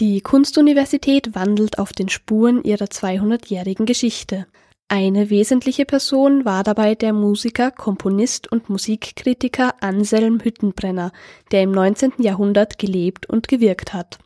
Die Kunstuniversität wandelt auf den Spuren ihrer 200-jährigen Geschichte. Eine wesentliche Person war dabei der Musiker, Komponist und Musikkritiker Anselm Hüttenbrenner, der im 19. Jahrhundert gelebt und gewirkt hat.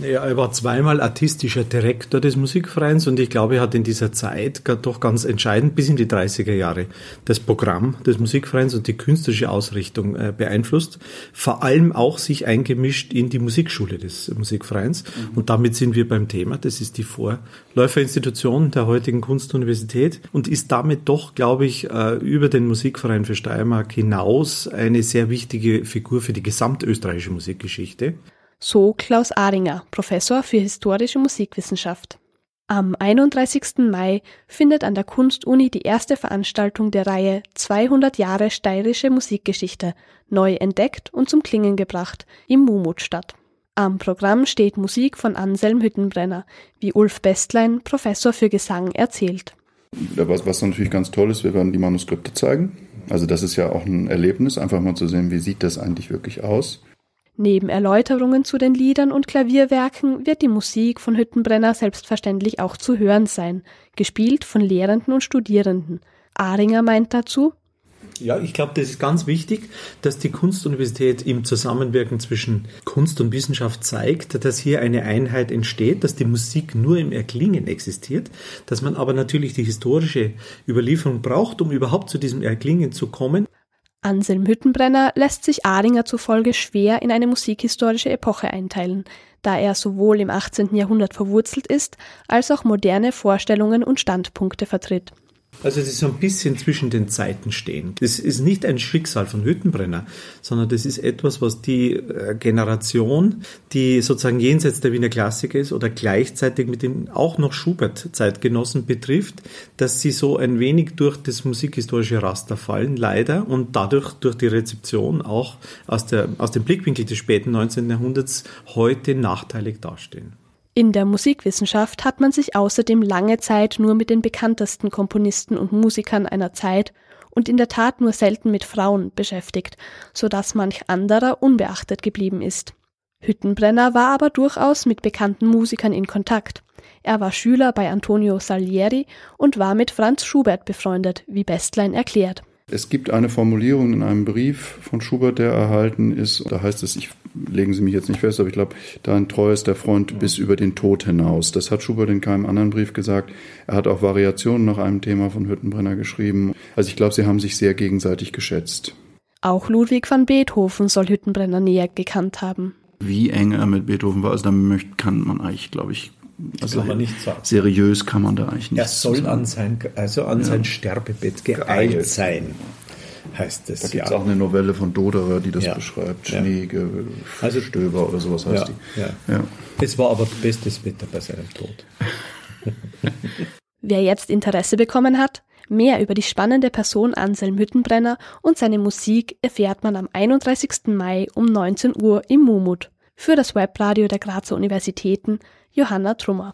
Ja, er war zweimal artistischer Direktor des Musikvereins und ich glaube, er hat in dieser Zeit doch ganz entscheidend bis in die 30er Jahre das Programm des Musikvereins und die künstlerische Ausrichtung äh, beeinflusst. Vor allem auch sich eingemischt in die Musikschule des Musikvereins. Mhm. Und damit sind wir beim Thema. Das ist die Vorläuferinstitution der heutigen Kunstuniversität und ist damit doch, glaube ich, äh, über den Musikverein für Steiermark hinaus eine sehr wichtige Figur für die gesamtösterreichische Musikgeschichte. So Klaus Aringer, Professor für historische Musikwissenschaft. Am 31. Mai findet an der Kunstuni die erste Veranstaltung der Reihe 200 Jahre steirische Musikgeschichte, neu entdeckt und zum Klingen gebracht, im Mumut statt. Am Programm steht Musik von Anselm Hüttenbrenner, wie Ulf Bestlein, Professor für Gesang, erzählt. Was, was natürlich ganz toll ist, wir werden die Manuskripte zeigen. Also das ist ja auch ein Erlebnis, einfach mal zu sehen, wie sieht das eigentlich wirklich aus. Neben Erläuterungen zu den Liedern und Klavierwerken wird die Musik von Hüttenbrenner selbstverständlich auch zu hören sein, gespielt von Lehrenden und Studierenden. Aringer meint dazu, ja, ich glaube, das ist ganz wichtig, dass die Kunstuniversität im Zusammenwirken zwischen Kunst und Wissenschaft zeigt, dass hier eine Einheit entsteht, dass die Musik nur im Erklingen existiert, dass man aber natürlich die historische Überlieferung braucht, um überhaupt zu diesem Erklingen zu kommen. Anselm Hüttenbrenner lässt sich Aringer zufolge schwer in eine musikhistorische Epoche einteilen, da er sowohl im 18. Jahrhundert verwurzelt ist, als auch moderne Vorstellungen und Standpunkte vertritt. Also es ist so ein bisschen zwischen den Zeiten stehen. Das ist nicht ein Schicksal von Hüttenbrenner, sondern das ist etwas, was die äh, Generation, die sozusagen jenseits der Wiener Klassik ist oder gleichzeitig mit den auch noch Schubert-Zeitgenossen betrifft, dass sie so ein wenig durch das musikhistorische Raster fallen, leider, und dadurch durch die Rezeption auch aus, der, aus dem Blickwinkel des späten 19. Jahrhunderts heute nachteilig dastehen. In der Musikwissenschaft hat man sich außerdem lange Zeit nur mit den bekanntesten Komponisten und Musikern einer Zeit und in der Tat nur selten mit Frauen beschäftigt, so dass manch anderer unbeachtet geblieben ist. Hüttenbrenner war aber durchaus mit bekannten Musikern in Kontakt. Er war Schüler bei Antonio Salieri und war mit Franz Schubert befreundet, wie Bestlein erklärt. Es gibt eine Formulierung in einem Brief von Schubert, der erhalten ist. Da heißt es, ich legen Sie mich jetzt nicht fest, aber ich glaube, dein treuester Freund ja. bis über den Tod hinaus. Das hat Schubert in keinem anderen Brief gesagt. Er hat auch Variationen nach einem Thema von Hüttenbrenner geschrieben. Also ich glaube, sie haben sich sehr gegenseitig geschätzt. Auch Ludwig van Beethoven soll Hüttenbrenner näher gekannt haben. Wie eng er mit Beethoven war, also damit kann man eigentlich, glaube ich, also kann man nicht sagen. seriös kann man da eigentlich nicht. Er soll sagen. an sein, also an ja. sein Sterbebett geeilt, sein heißt es. Da gibt es ja. auch eine Novelle von Doderer, die das ja. beschreibt. Schneege, also, Stöber oder sowas heißt die. Ja. Es war aber bestes Wetter bei seinem Tod. Wer jetzt Interesse bekommen hat, mehr über die spannende Person Anselm Hüttenbrenner und seine Musik erfährt man am 31. Mai um 19 Uhr im Mumut. Für das Webradio der Grazer Universitäten Johanna Trummer.